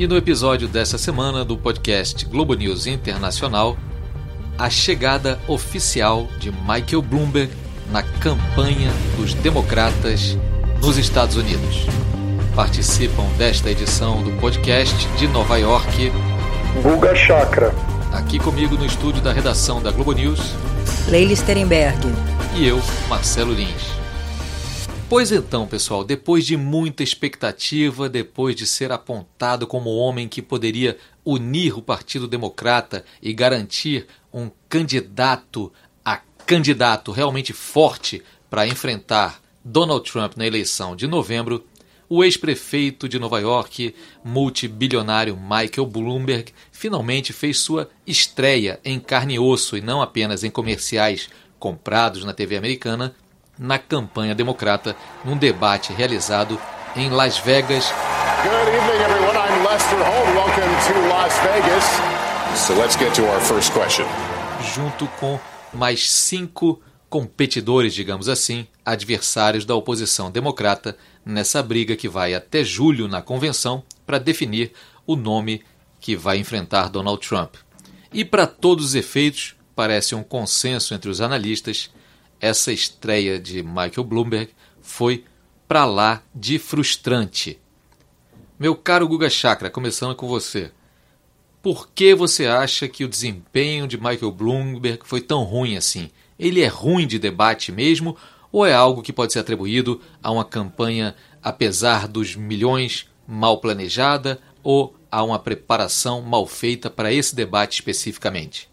E no episódio dessa semana do podcast Globo News Internacional, a chegada oficial de Michael Bloomberg na campanha dos democratas nos Estados Unidos. Participam desta edição do podcast de Nova York. Guga Chakra. Aqui comigo no estúdio da redação da Globo News. Leila Sterenberg. E eu, Marcelo Lins. Pois então, pessoal, depois de muita expectativa, depois de ser apontado como o homem que poderia unir o Partido Democrata e garantir um candidato a candidato realmente forte para enfrentar Donald Trump na eleição de novembro, o ex-prefeito de Nova York, multibilionário Michael Bloomberg, finalmente fez sua estreia em carne e osso e não apenas em comerciais comprados na TV americana na campanha democrata num debate realizado em Las Vegas. Good evening, everyone. I'm Lester Holt. Welcome to Las Vegas. So let's get to our first question. Junto com mais cinco competidores, digamos assim, adversários da oposição democrata nessa briga que vai até julho na convenção para definir o nome que vai enfrentar Donald Trump. E para todos os efeitos, parece um consenso entre os analistas essa estreia de Michael Bloomberg foi para lá de frustrante. Meu caro Guga Chakra, começando com você. Por que você acha que o desempenho de Michael Bloomberg foi tão ruim assim? Ele é ruim de debate mesmo ou é algo que pode ser atribuído a uma campanha, apesar dos milhões, mal planejada ou a uma preparação mal feita para esse debate especificamente?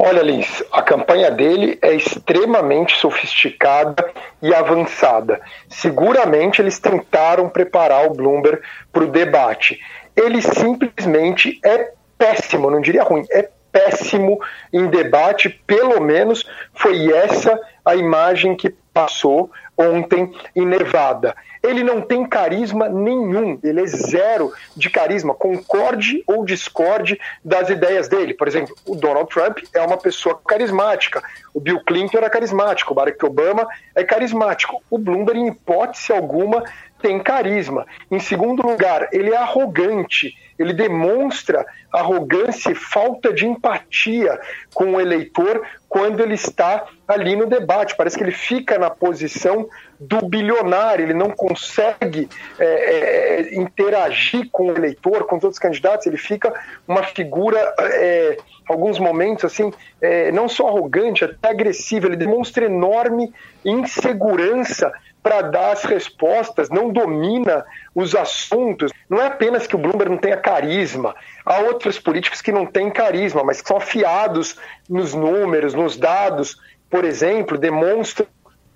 Olha, Lins, a campanha dele é extremamente sofisticada e avançada. Seguramente eles tentaram preparar o Bloomberg para o debate. Ele simplesmente é péssimo, não diria ruim, é péssimo em debate, pelo menos foi essa a imagem que passou ontem em Nevada. Ele não tem carisma nenhum, ele é zero de carisma, concorde ou discorde das ideias dele. Por exemplo, o Donald Trump é uma pessoa carismática, o Bill Clinton era carismático, o Barack Obama é carismático. O Bloomberg, em hipótese alguma, tem carisma. Em segundo lugar, ele é arrogante ele demonstra arrogância e falta de empatia com o eleitor quando ele está ali no debate. Parece que ele fica na posição do bilionário, ele não consegue é, é, interagir com o eleitor, com os outros candidatos, ele fica uma figura. É, alguns momentos assim, é, não só arrogante, até agressivo, ele demonstra enorme insegurança para dar as respostas, não domina os assuntos. Não é apenas que o Bloomberg não tenha carisma, há outros políticos que não têm carisma, mas que são afiados nos números, nos dados, por exemplo, demonstram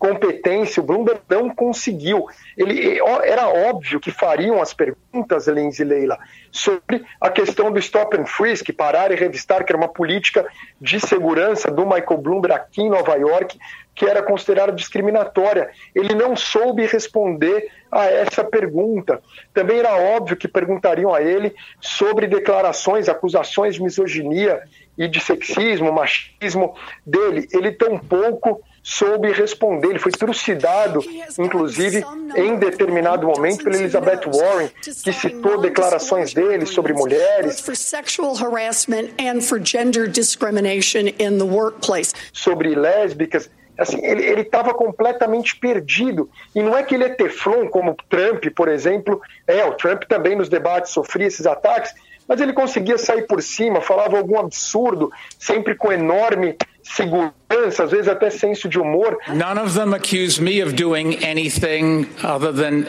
competência, o Bloomberg não conseguiu. Ele era óbvio que fariam as perguntas, e Leila, sobre a questão do stop and frisk, parar e revistar, que era uma política de segurança do Michael Bloomberg aqui em Nova York, que era considerada discriminatória. Ele não soube responder a essa pergunta. Também era óbvio que perguntariam a ele sobre declarações, acusações de misoginia e de sexismo, machismo dele. Ele tampouco soube responder. Ele foi trucidado, inclusive, em determinado momento, pela Elizabeth Warren, que citou declarações dele sobre mulheres, sobre lésbicas. Assim, ele estava completamente perdido. E não é que ele é teflon, como Trump, por exemplo. É, o Trump também nos debates sofria esses ataques, mas ele conseguia sair por cima, falava algum absurdo, sempre com enorme segurança, às vezes até senso de humor. None of them accused me of doing anything other than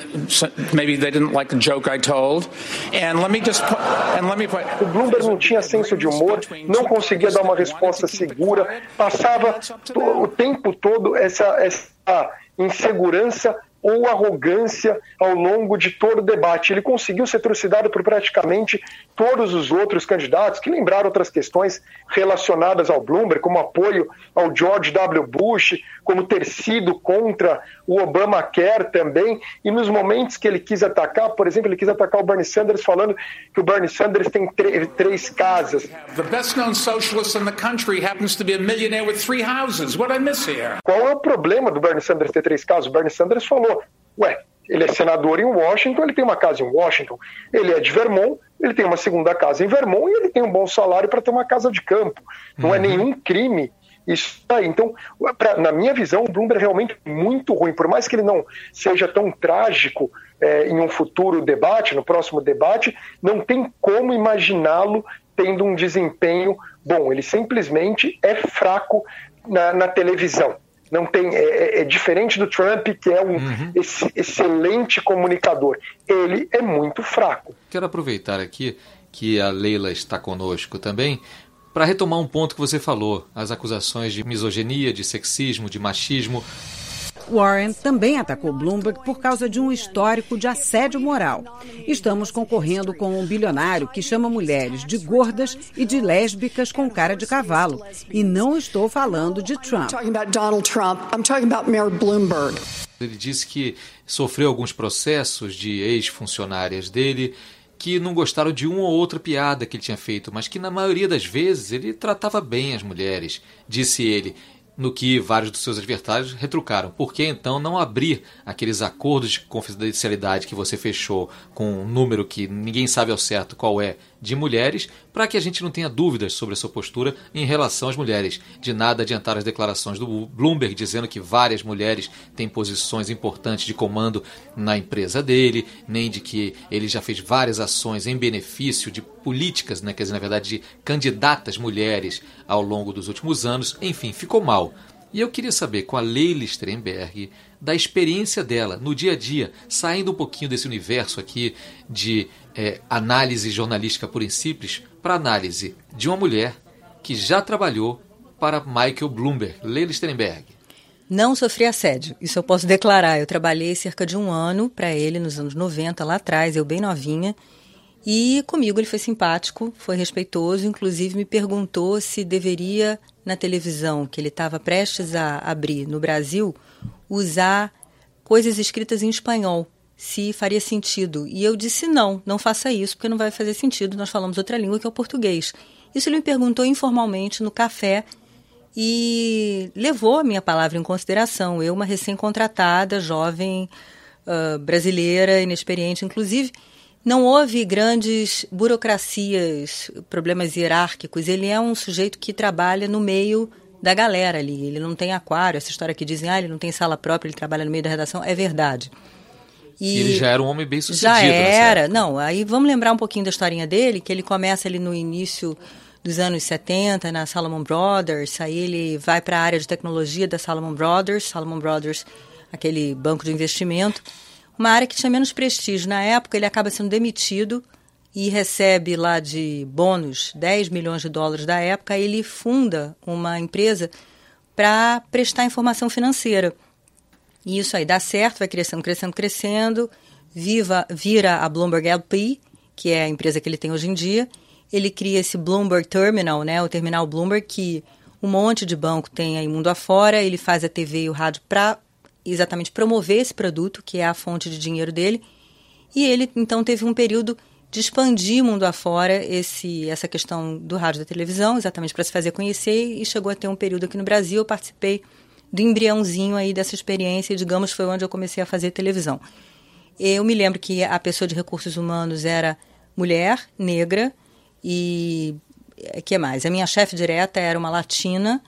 maybe they didn't like the joke I told. And let me just and let me O Bloomberg não tinha senso de humor, não conseguia dar uma resposta segura, passava o tempo todo essa essa insegurança ou arrogância ao longo de todo o debate. Ele conseguiu ser trucidado por praticamente todos os outros candidatos, que lembraram outras questões relacionadas ao Bloomberg, como apoio ao George W. Bush, como ter sido contra o Obamacare também, e nos momentos que ele quis atacar, por exemplo, ele quis atacar o Bernie Sanders falando que o Bernie Sanders tem três casas. The best known socialist in the country happens to be a millionaire with three houses. What I miss here? Qual é o problema do Bernie Sanders ter três casas? O Bernie Sanders falou Ué, Ele é senador em Washington, ele tem uma casa em Washington. Ele é de Vermont, ele tem uma segunda casa em Vermont e ele tem um bom salário para ter uma casa de campo. Não é uhum. é nenhum crime isso aí. Então, pra, na minha visão, o Bloomberg é realmente muito ruim. Por mais que ele não seja tão trágico é, em um futuro debate, no próximo debate, não tem como imaginá-lo tendo um desempenho bom. Ele simplesmente é fraco na, na televisão. Não tem, é, é, é, diferente do Trump, que é um uhum. excelente comunicador. Ele é muito fraco. Quero aproveitar aqui que a Leila está conosco também para retomar um ponto que você falou, as acusações de misoginia, de sexismo, de machismo. Warren também atacou Bloomberg por causa de um histórico de assédio moral. Estamos concorrendo com um bilionário que chama mulheres de gordas e de lésbicas com cara de cavalo. E não estou falando de Trump. Ele disse que sofreu alguns processos de ex-funcionárias dele que não gostaram de uma ou outra piada que ele tinha feito, mas que na maioria das vezes ele tratava bem as mulheres. Disse ele: no que vários dos seus adversários retrucaram. Por que então não abrir aqueles acordos de confidencialidade que você fechou com um número que ninguém sabe ao certo qual é de mulheres, para que a gente não tenha dúvidas sobre a sua postura em relação às mulheres? De nada adiantar as declarações do Bloomberg dizendo que várias mulheres têm posições importantes de comando na empresa dele, nem de que ele já fez várias ações em benefício de políticas, né, quer dizer, na verdade, de candidatas mulheres ao longo dos últimos anos. Enfim, ficou mal. E eu queria saber com a Leila Strenberg da experiência dela no dia a dia, saindo um pouquinho desse universo aqui de é, análise jornalística por simples, para análise de uma mulher que já trabalhou para Michael Bloomberg. Leila Strenberg. Não sofri assédio, isso eu posso declarar. Eu trabalhei cerca de um ano para ele nos anos 90, lá atrás, eu bem novinha. E comigo ele foi simpático, foi respeitoso, inclusive me perguntou se deveria, na televisão que ele estava prestes a abrir no Brasil, usar coisas escritas em espanhol, se faria sentido. E eu disse não, não faça isso, porque não vai fazer sentido, nós falamos outra língua que é o português. Isso ele me perguntou informalmente no café e levou a minha palavra em consideração. Eu, uma recém-contratada, jovem, uh, brasileira, inexperiente, inclusive não houve grandes burocracias, problemas hierárquicos. Ele é um sujeito que trabalha no meio da galera ali. Ele não tem aquário. Essa história que dizem, ah, ele não tem sala própria, ele trabalha no meio da redação, é verdade. E, ele já era um homem bem sucedido. Já era. Não, aí vamos lembrar um pouquinho da historinha dele, que ele começa ali no início dos anos 70 na Salomon Brothers, aí ele vai para a área de tecnologia da Salomon Brothers, Salomon Brothers, aquele banco de investimento uma área que tinha menos prestígio. Na época, ele acaba sendo demitido e recebe lá de bônus 10 milhões de dólares da época. Ele funda uma empresa para prestar informação financeira. E isso aí dá certo, vai crescendo, crescendo, crescendo. Viva, vira a Bloomberg LP, que é a empresa que ele tem hoje em dia. Ele cria esse Bloomberg Terminal, né, o terminal Bloomberg, que um monte de banco tem aí mundo afora. Ele faz a TV e o rádio para exatamente promover esse produto, que é a fonte de dinheiro dele. E ele então teve um período de expandir mundo afora esse, essa questão do rádio e da televisão, exatamente para se fazer conhecer, e chegou a ter um período aqui no Brasil. Eu participei do embriãozinho aí dessa experiência, e, digamos, foi onde eu comecei a fazer televisão. Eu me lembro que a pessoa de recursos humanos era mulher, negra, e que mais? A minha chefe direta era uma latina,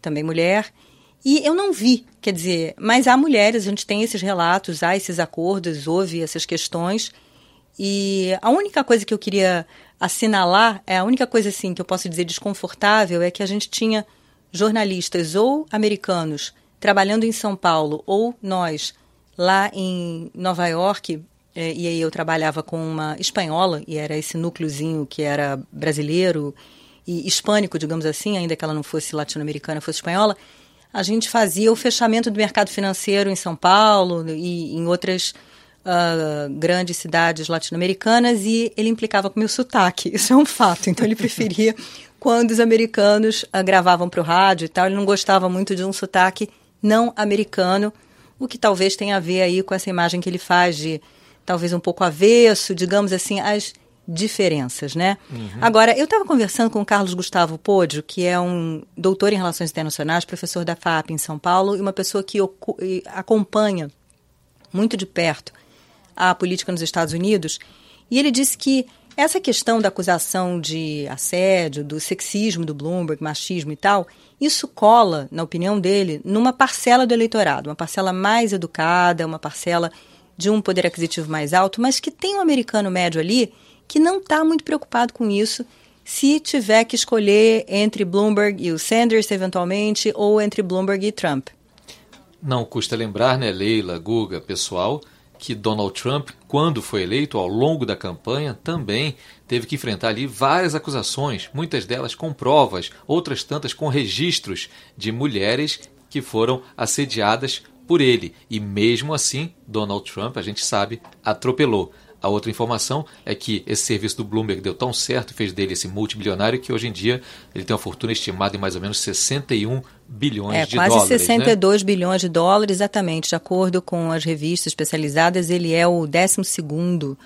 também mulher, e eu não vi, quer dizer, mas há mulheres, a gente tem esses relatos, há esses acordos, houve essas questões. E a única coisa que eu queria assinalar, é a única coisa assim que eu posso dizer desconfortável é que a gente tinha jornalistas ou americanos trabalhando em São Paulo ou nós lá em Nova York, é, e aí eu trabalhava com uma espanhola e era esse núcleozinho que era brasileiro e hispânico, digamos assim, ainda que ela não fosse latino-americana, fosse espanhola a gente fazia o fechamento do mercado financeiro em São Paulo e em outras uh, grandes cidades latino-americanas e ele implicava com o meu sotaque. Isso é um fato. Então ele preferia quando os americanos uh, gravavam para o rádio e tal, ele não gostava muito de um sotaque não americano, o que talvez tenha a ver aí com essa imagem que ele faz de talvez um pouco avesso, digamos assim, as diferenças, né? Uhum. Agora, eu estava conversando com o Carlos Gustavo Podio, que é um doutor em Relações Internacionais, professor da FAP em São Paulo, e uma pessoa que acompanha muito de perto à política nos Estados Unidos. E ele disse que essa questão da acusação de assédio, do sexismo do Bloomberg, machismo e tal, isso cola, na opinião dele, numa parcela do eleitorado, uma parcela mais educada, uma parcela de um poder aquisitivo mais alto, mas que tem um americano médio ali que não está muito preocupado com isso se tiver que escolher entre Bloomberg e o Sanders, eventualmente, ou entre Bloomberg e Trump. Não custa lembrar, né, Leila, Guga, pessoal, que Donald Trump, quando foi eleito ao longo da campanha, também teve que enfrentar ali várias acusações, muitas delas com provas, outras tantas com registros de mulheres que foram assediadas por ele. E mesmo assim, Donald Trump, a gente sabe, atropelou. A outra informação é que esse serviço do Bloomberg deu tão certo, fez dele esse multibilionário, que hoje em dia ele tem uma fortuna estimada em mais ou menos 61 bilhões é, de quase dólares. Quase 62 né? bilhões de dólares, exatamente. De acordo com as revistas especializadas, ele é o 12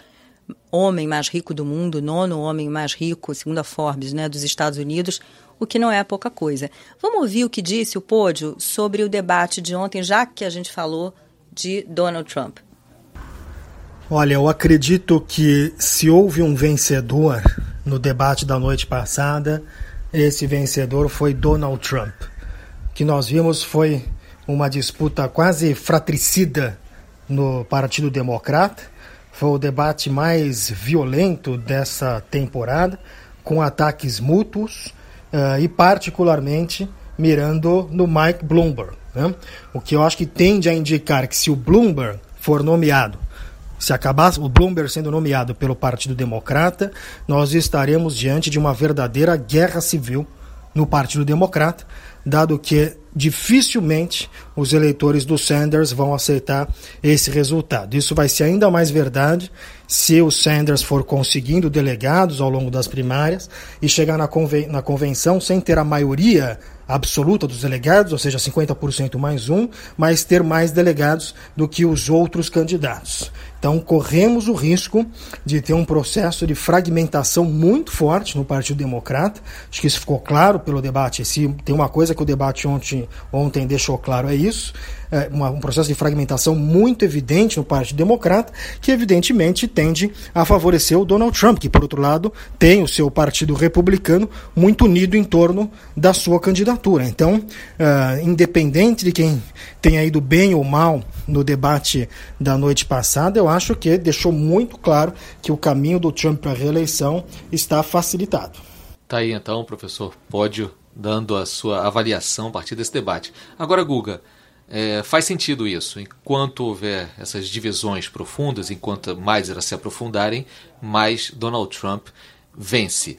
homem mais rico do mundo, nono homem mais rico, segundo a Forbes, né, dos Estados Unidos, o que não é pouca coisa. Vamos ouvir o que disse o Pódio sobre o debate de ontem, já que a gente falou de Donald Trump. Olha, eu acredito que se houve um vencedor no debate da noite passada, esse vencedor foi Donald Trump. O que nós vimos foi uma disputa quase fratricida no Partido Democrata. Foi o debate mais violento dessa temporada, com ataques mútuos uh, e, particularmente, mirando no Mike Bloomberg. Né? O que eu acho que tende a indicar que se o Bloomberg for nomeado se acabar o Bloomberg sendo nomeado pelo Partido Democrata, nós estaremos diante de uma verdadeira guerra civil no Partido Democrata, dado que dificilmente os eleitores do Sanders vão aceitar esse resultado. Isso vai ser ainda mais verdade se o Sanders for conseguindo delegados ao longo das primárias e chegar na, conven na convenção sem ter a maioria absoluta dos delegados, ou seja, 50% mais um, mas ter mais delegados do que os outros candidatos. Então, corremos o risco de ter um processo de fragmentação muito forte no Partido Democrata. Acho que isso ficou claro pelo debate. Se tem uma coisa que o debate ontem, ontem deixou claro, é isso é, um processo de fragmentação muito evidente no Partido Democrata, que evidentemente tende a favorecer o Donald Trump, que, por outro lado, tem o seu Partido Republicano muito unido em torno da sua candidatura. Então, uh, independente de quem tenha ido bem ou mal no debate da noite passada, eu acho que deixou muito claro que o caminho do Trump para a reeleição está facilitado. Tá aí então, professor Pódio, dando a sua avaliação a partir desse debate. Agora, Guga, é, faz sentido isso. Enquanto houver essas divisões profundas, enquanto mais elas se aprofundarem, mais Donald Trump vence.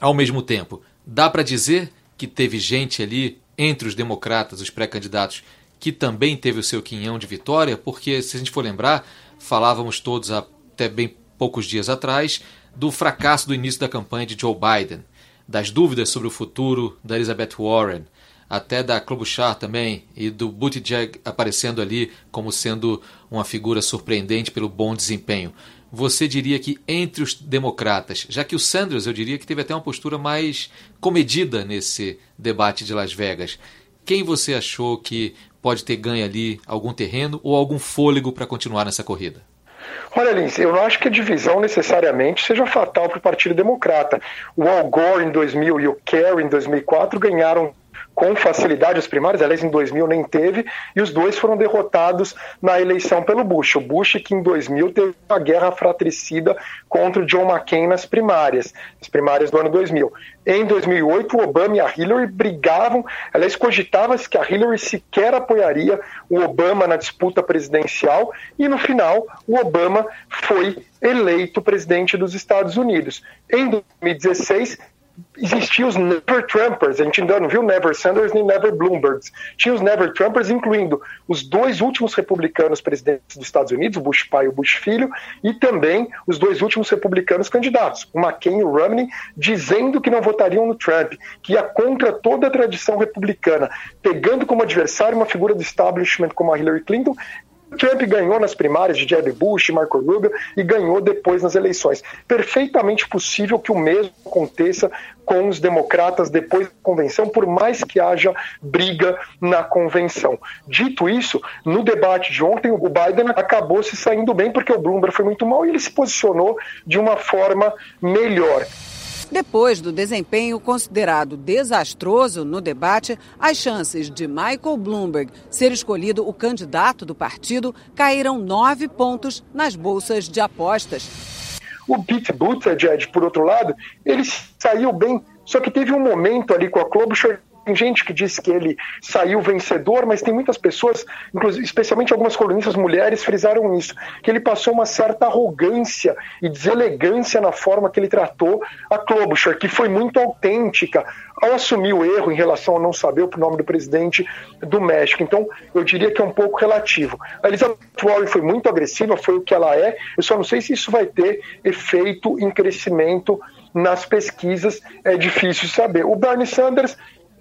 Ao mesmo tempo, dá para dizer que teve gente ali entre os democratas, os pré-candidatos, que também teve o seu quinhão de vitória, porque se a gente for lembrar, falávamos todos até bem poucos dias atrás do fracasso do início da campanha de Joe Biden, das dúvidas sobre o futuro da Elizabeth Warren, até da Klobuchar também e do Buttigieg aparecendo ali como sendo uma figura surpreendente pelo bom desempenho. Você diria que entre os democratas, já que o Sanders eu diria que teve até uma postura mais comedida nesse debate de Las Vegas, quem você achou que pode ter ganho ali algum terreno ou algum fôlego para continuar nessa corrida? Olha, Lindsay, eu não acho que a divisão necessariamente seja fatal para o Partido Democrata. O Al Gore em 2000 e o Kerry em 2004 ganharam com facilidade as primárias, aliás, em 2000 nem teve, e os dois foram derrotados na eleição pelo Bush. O Bush, que em 2000 teve a guerra fratricida contra o John McCain nas primárias, as primárias do ano 2000. Em 2008, o Obama e a Hillary brigavam, aliás, cogitava-se que a Hillary sequer apoiaria o Obama na disputa presidencial, e no final, o Obama foi eleito presidente dos Estados Unidos. Em 2016, existiam os Never Trumpers, a gente ainda não viu Never Sanders nem Never Bloombergs. Tinha os Never Trumpers, incluindo os dois últimos republicanos presidentes dos Estados Unidos, Bush pai e Bush filho, e também os dois últimos republicanos candidatos, o McCain e o Romney, dizendo que não votariam no Trump, que ia contra toda a tradição republicana, pegando como adversário uma figura do establishment como a Hillary Clinton, Trump ganhou nas primárias de Jeb Bush, Marco Rubio e ganhou depois nas eleições. Perfeitamente possível que o mesmo aconteça com os democratas depois da convenção, por mais que haja briga na convenção. Dito isso, no debate de ontem, o Biden acabou se saindo bem porque o Bloomberg foi muito mal e ele se posicionou de uma forma melhor. Depois do desempenho considerado desastroso no debate, as chances de Michael Bloomberg ser escolhido o candidato do partido caíram nove pontos nas bolsas de apostas. O Pete Buttigieg, por outro lado, ele saiu bem, só que teve um momento ali com a Klobuchar tem gente que diz que ele saiu vencedor, mas tem muitas pessoas, especialmente algumas colunistas mulheres, frisaram isso, que ele passou uma certa arrogância e deselegância na forma que ele tratou a Klobuchar, que foi muito autêntica ao assumir o erro em relação a não saber o nome do presidente do México. Então, eu diria que é um pouco relativo. A Elizabeth Warren foi muito agressiva, foi o que ela é. Eu só não sei se isso vai ter efeito em crescimento nas pesquisas, é difícil saber. O Bernie Sanders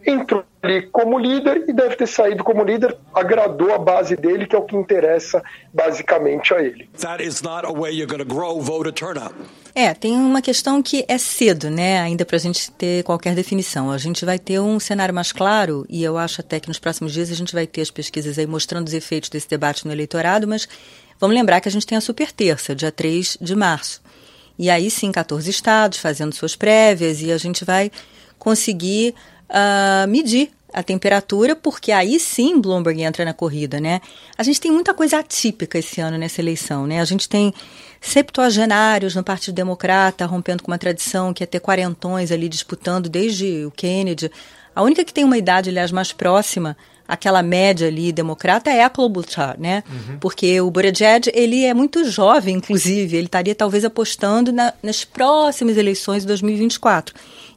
entrou ali como líder e deve ter saído como líder, agradou a base dele, que é o que interessa basicamente a ele. É, tem uma questão que é cedo, né, ainda para a gente ter qualquer definição. A gente vai ter um cenário mais claro e eu acho até que nos próximos dias a gente vai ter as pesquisas aí mostrando os efeitos desse debate no eleitorado, mas vamos lembrar que a gente tem a super terça, dia 3 de março. E aí sim, 14 estados fazendo suas prévias e a gente vai conseguir uh, medir a temperatura, porque aí sim Bloomberg entra na corrida, né? A gente tem muita coisa atípica esse ano nessa eleição, né? A gente tem septuagenários no Partido Democrata, rompendo com uma tradição que é ter quarentões ali disputando desde o Kennedy. A única que tem uma idade, aliás, mais próxima aquela média ali democrata é a Klobuchar, né? Uhum. Porque o Buttigieg, ele é muito jovem, inclusive, ele estaria talvez apostando na, nas próximas eleições de 2024.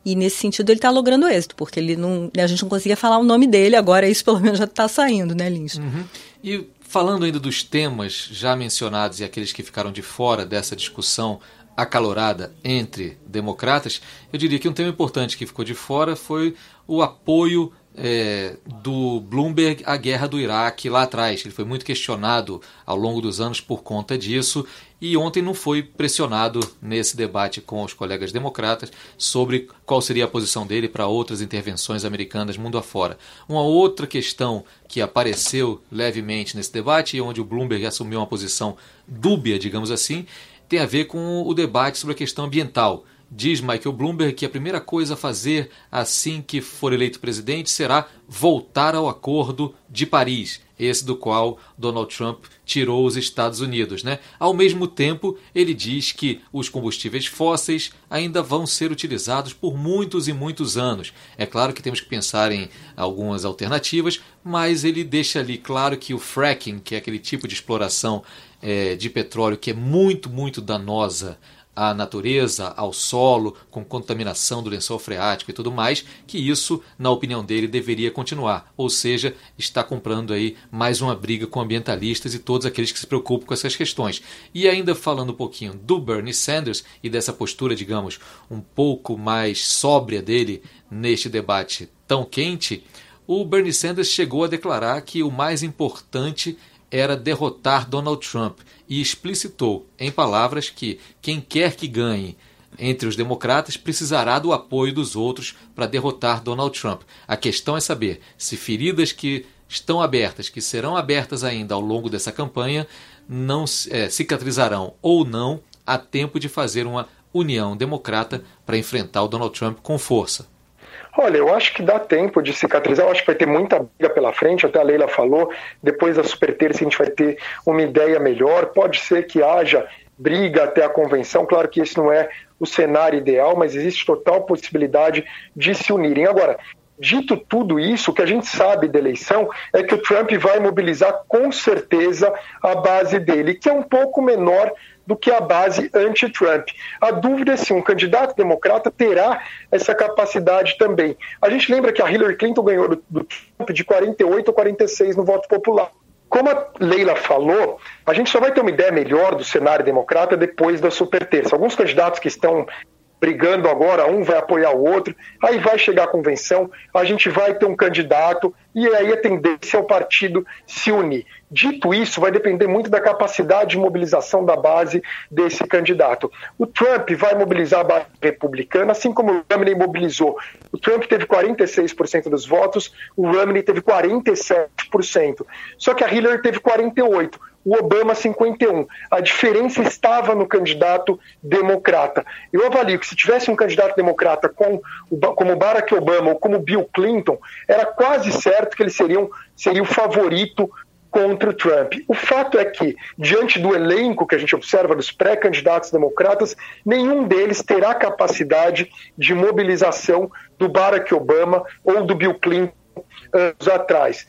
E nesse sentido ele está logrando êxito, porque ele não, a gente não conseguia falar o nome dele, agora isso pelo menos já está saindo, né, Lins? Uhum. E falando ainda dos temas já mencionados e aqueles que ficaram de fora dessa discussão acalorada entre democratas, eu diria que um tema importante que ficou de fora foi o apoio é, do Bloomberg à guerra do Iraque lá atrás. Ele foi muito questionado ao longo dos anos por conta disso e ontem não foi pressionado nesse debate com os colegas democratas sobre qual seria a posição dele para outras intervenções americanas mundo afora. Uma outra questão que apareceu levemente nesse debate e onde o Bloomberg assumiu uma posição dúbia, digamos assim, tem a ver com o debate sobre a questão ambiental. Diz Michael Bloomberg que a primeira coisa a fazer assim que for eleito presidente será voltar ao Acordo de Paris, esse do qual Donald Trump tirou os Estados Unidos. Né? Ao mesmo tempo, ele diz que os combustíveis fósseis ainda vão ser utilizados por muitos e muitos anos. É claro que temos que pensar em algumas alternativas, mas ele deixa ali claro que o fracking, que é aquele tipo de exploração é, de petróleo que é muito, muito danosa à natureza, ao solo, com contaminação do lençol freático e tudo mais, que isso, na opinião dele, deveria continuar. Ou seja, está comprando aí mais uma briga com ambientalistas e todos aqueles que se preocupam com essas questões. E ainda falando um pouquinho do Bernie Sanders e dessa postura, digamos, um pouco mais sóbria dele neste debate tão quente, o Bernie Sanders chegou a declarar que o mais importante era derrotar Donald Trump e explicitou em palavras que quem quer que ganhe entre os democratas precisará do apoio dos outros para derrotar Donald Trump. A questão é saber se feridas que estão abertas, que serão abertas ainda ao longo dessa campanha, não é, cicatrizarão ou não a tempo de fazer uma união democrata para enfrentar o Donald Trump com força. Olha, eu acho que dá tempo de cicatrizar, eu acho que vai ter muita briga pela frente, até a Leila falou, depois da super terça a gente vai ter uma ideia melhor, pode ser que haja briga até a convenção, claro que esse não é o cenário ideal, mas existe total possibilidade de se unirem. Agora, Dito tudo isso, o que a gente sabe da eleição é que o Trump vai mobilizar com certeza a base dele, que é um pouco menor do que a base anti-Trump. A dúvida é se um candidato democrata terá essa capacidade também. A gente lembra que a Hillary Clinton ganhou do, do Trump de 48 a 46 no voto popular. Como a Leila falou, a gente só vai ter uma ideia melhor do cenário democrata depois da super terça. Alguns candidatos que estão brigando agora, um vai apoiar o outro, aí vai chegar a convenção, a gente vai ter um candidato, e aí a tendência é o partido se unir. Dito isso, vai depender muito da capacidade de mobilização da base desse candidato. O Trump vai mobilizar a base republicana, assim como o Romney mobilizou. O Trump teve 46% dos votos, o Romney teve 47%. Só que a Hillary teve 48% o Obama 51. A diferença estava no candidato democrata. Eu avalio que se tivesse um candidato democrata com, como Barack Obama ou como Bill Clinton, era quase certo que seriam seria o favorito contra o Trump. O fato é que, diante do elenco que a gente observa dos pré-candidatos democratas, nenhum deles terá capacidade de mobilização do Barack Obama ou do Bill Clinton anos atrás.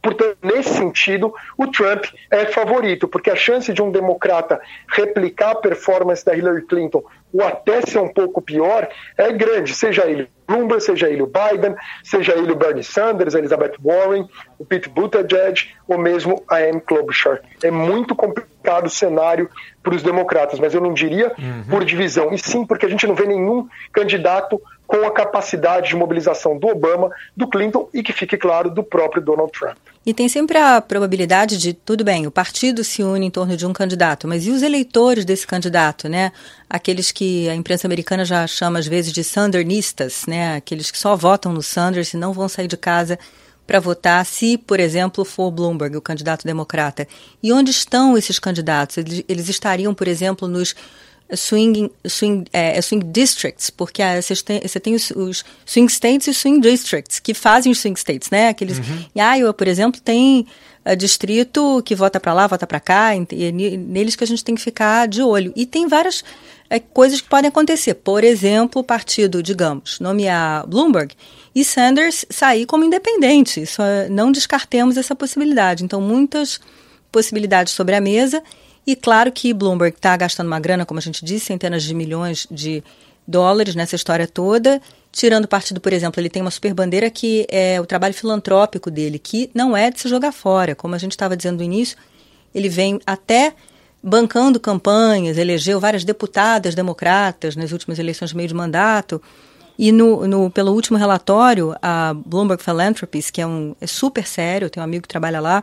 Portanto, nesse sentido, o Trump é favorito, porque a chance de um democrata replicar a performance da Hillary Clinton ou até ser um pouco pior é grande, seja ele Bloomberg, seja ele o Biden, seja ele o Bernie Sanders, Elizabeth Warren, o Pete Buttigieg ou mesmo a Amy Klobuchar. É muito complicado o cenário para os democratas, mas eu não diria uhum. por divisão, e sim porque a gente não vê nenhum candidato com a capacidade de mobilização do Obama, do Clinton e que fique claro do próprio Donald Trump. E tem sempre a probabilidade de, tudo bem, o partido se une em torno de um candidato, mas e os eleitores desse candidato, né? Aqueles que a imprensa americana já chama às vezes de Sandernistas, né? Aqueles que só votam no Sanders e não vão sair de casa para votar se, por exemplo, for Bloomberg, o candidato democrata. E onde estão esses candidatos? Eles, eles estariam, por exemplo, nos swing, swing, é, é, swing districts, porque você tem, você tem os, os, swing states e swing districts, que fazem os swing states, né? Aqueles, uhum. Em Iowa, por exemplo, tem uh, distrito que vota para lá, vota para cá, e, e, neles que a gente tem que ficar de olho. E tem várias é, coisas que podem acontecer. Por exemplo, o partido, digamos, nomear Bloomberg e Sanders sair como independente. Isso, é, não descartemos essa possibilidade. Então, muitas possibilidades sobre a mesa e claro que Bloomberg está gastando uma grana, como a gente disse, centenas de milhões de dólares nessa história toda, tirando partido, por exemplo, ele tem uma super bandeira que é o trabalho filantrópico dele, que não é de se jogar fora. Como a gente estava dizendo no início, ele vem até bancando campanhas, elegeu várias deputadas democratas nas últimas eleições de meio de mandato. E no, no, pelo último relatório, a Bloomberg Philanthropies, que é, um, é super sério, tenho um amigo que trabalha lá,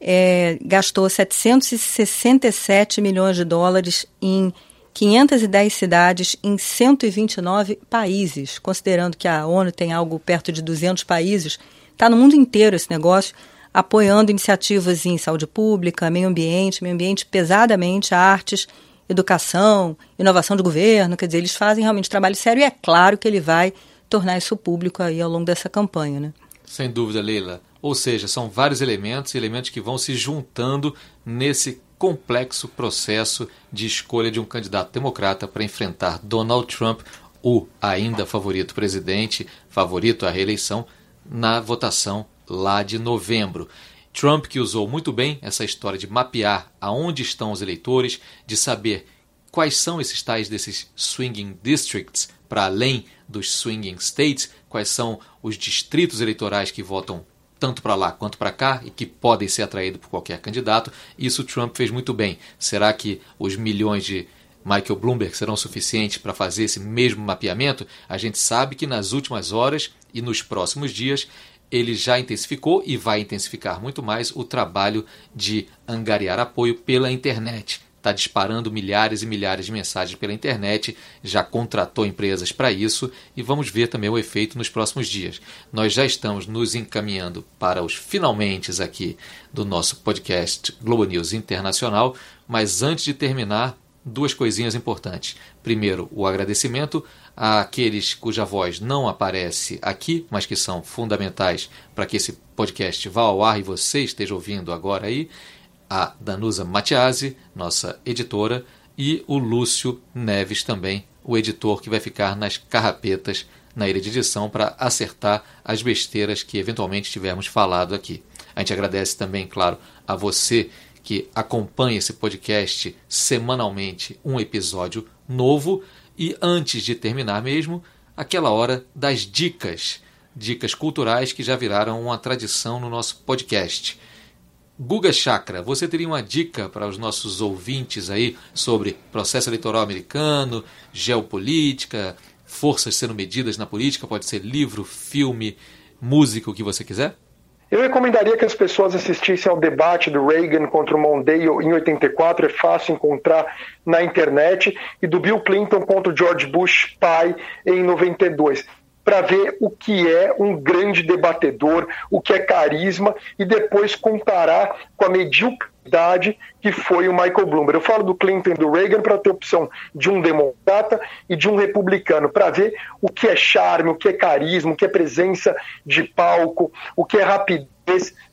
é, gastou 767 milhões de dólares em 510 cidades em 129 países, considerando que a ONU tem algo perto de 200 países, está no mundo inteiro esse negócio, apoiando iniciativas em saúde pública, meio ambiente, meio ambiente pesadamente, artes, educação, inovação de governo, quer dizer, eles fazem realmente trabalho sério e é claro que ele vai tornar isso público aí ao longo dessa campanha, né? Sem dúvida, Leila. Ou seja, são vários elementos, elementos que vão se juntando nesse complexo processo de escolha de um candidato democrata para enfrentar Donald Trump, o ainda favorito presidente, favorito à reeleição, na votação lá de novembro. Trump que usou muito bem essa história de mapear aonde estão os eleitores, de saber quais são esses tais desses swinging districts para além dos swinging states, quais são os distritos eleitorais que votam tanto para lá quanto para cá e que podem ser atraídos por qualquer candidato. Isso Trump fez muito bem. Será que os milhões de Michael Bloomberg serão suficientes para fazer esse mesmo mapeamento? A gente sabe que nas últimas horas e nos próximos dias ele já intensificou e vai intensificar muito mais o trabalho de angariar apoio pela internet está disparando milhares e milhares de mensagens pela internet, já contratou empresas para isso e vamos ver também o efeito nos próximos dias. Nós já estamos nos encaminhando para os finalmente aqui do nosso podcast Globo News Internacional, mas antes de terminar, duas coisinhas importantes. Primeiro, o agradecimento àqueles cuja voz não aparece aqui, mas que são fundamentais para que esse podcast vá ao ar e você esteja ouvindo agora aí a Danusa Matiasi, nossa editora, e o Lúcio Neves também, o editor que vai ficar nas carrapetas na ilha de edição para acertar as besteiras que eventualmente tivermos falado aqui. A gente agradece também, claro, a você que acompanha esse podcast semanalmente, um episódio novo. E antes de terminar mesmo, aquela hora das dicas, dicas culturais que já viraram uma tradição no nosso podcast. Guga Chakra, você teria uma dica para os nossos ouvintes aí sobre processo eleitoral americano, geopolítica, forças sendo medidas na política? Pode ser livro, filme, música, o que você quiser? Eu recomendaria que as pessoas assistissem ao debate do Reagan contra o Mondale em 84, é fácil encontrar na internet, e do Bill Clinton contra o George Bush pai em 92 para ver o que é um grande debatedor, o que é carisma e depois comparar com a mediocridade que foi o Michael Bloomberg. Eu falo do Clinton e do Reagan para ter opção de um democrata e de um republicano, para ver o que é charme, o que é carisma, o que é presença de palco, o que é rapidez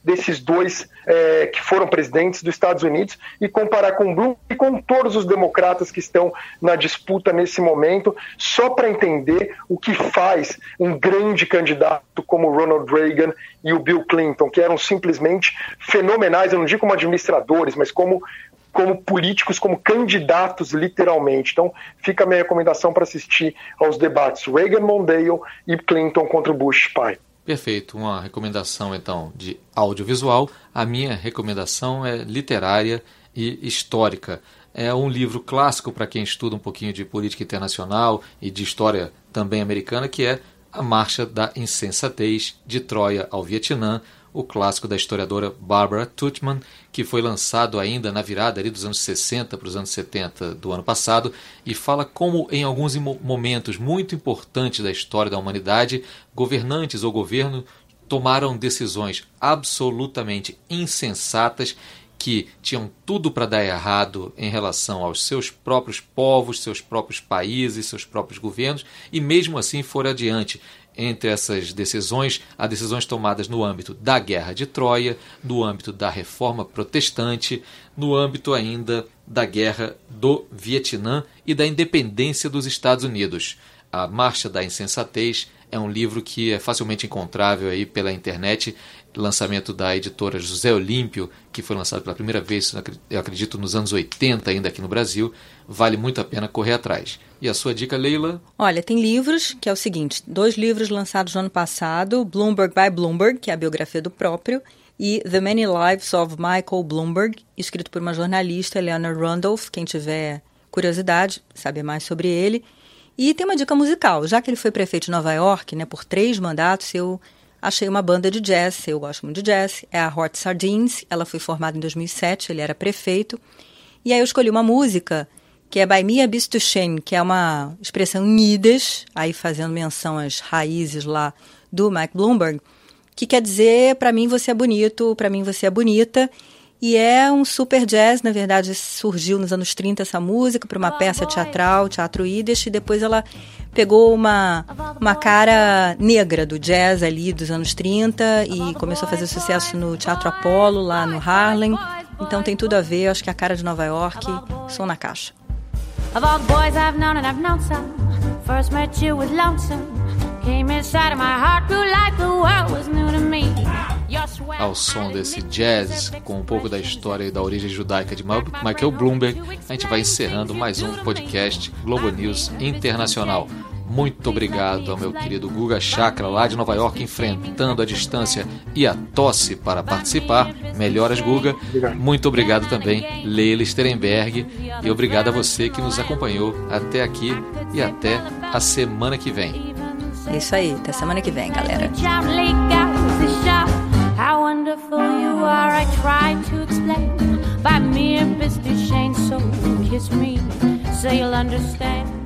desses dois é, que foram presidentes dos Estados Unidos e comparar com Bloom e com todos os democratas que estão na disputa nesse momento, só para entender o que faz um grande candidato como Ronald Reagan e o Bill Clinton, que eram simplesmente fenomenais, eu não digo como administradores, mas como como políticos, como candidatos, literalmente. Então, fica a minha recomendação para assistir aos debates Reagan Mondale e Clinton contra Bush pai. Perfeito, uma recomendação então de audiovisual. A minha recomendação é literária e histórica. É um livro clássico para quem estuda um pouquinho de política internacional e de história também americana, que é A Marcha da Insensatez de Troia ao Vietnã, o clássico da historiadora Barbara Tuchman, que foi lançado ainda na virada dos anos 60 para os anos 70 do ano passado, e fala como em alguns momentos muito importantes da história da humanidade, governantes ou governo tomaram decisões absolutamente insensatas que tinham tudo para dar errado em relação aos seus próprios povos, seus próprios países, seus próprios governos, e mesmo assim foram adiante entre essas decisões, há decisões tomadas no âmbito da Guerra de Troia, no âmbito da Reforma Protestante, no âmbito ainda da Guerra do Vietnã e da independência dos Estados Unidos. A Marcha da Insensatez é um livro que é facilmente encontrável aí pela internet, lançamento da editora José Olímpio, que foi lançado pela primeira vez, eu acredito, nos anos 80 ainda aqui no Brasil. Vale muito a pena correr atrás. E a sua dica, Leila? Olha, tem livros, que é o seguinte, dois livros lançados no ano passado, Bloomberg by Bloomberg, que é a biografia do próprio, e The Many Lives of Michael Bloomberg, escrito por uma jornalista, Eleanor Randolph, quem tiver curiosidade, saber mais sobre ele. E tem uma dica musical. Já que ele foi prefeito de Nova York, né, por três mandatos, eu achei uma banda de jazz. Eu gosto muito de jazz. É a Hot Sardines. Ela foi formada em 2007. Ele era prefeito. E aí eu escolhi uma música que é By Mia Bistuchen, que é uma expressão em Yiddish, aí fazendo menção às raízes lá do Mike Bloomberg, que quer dizer para mim você é bonito, para mim você é bonita. E é um super jazz, na verdade, surgiu nos anos 30 essa música para uma peça teatral, Teatro Yiddish, e depois ela pegou uma, uma cara negra do jazz ali dos anos 30 e começou a fazer sucesso no Teatro Apollo, lá no Harlem. Então tem tudo a ver, acho que a cara de Nova York, som na caixa. Of all the boys I've known and I've known some, first met you with lonesome. Came inside of my heart, grew like the world was new to me. Ao som desse jazz, com um pouco da história e da origem judaica de Michael Bloomberg, a gente vai encerrando mais um podcast Globo News Internacional. Muito obrigado ao meu querido Guga Chakra, lá de Nova York, enfrentando a distância e a tosse para participar. Melhoras, Guga. Muito obrigado também, Leila Sterenberg. E obrigado a você que nos acompanhou até aqui e até a semana que vem. É isso aí, até semana que vem, galera. Wonderful you are, I try to explain. By mere Mr. Shane, so kiss me, so you'll understand.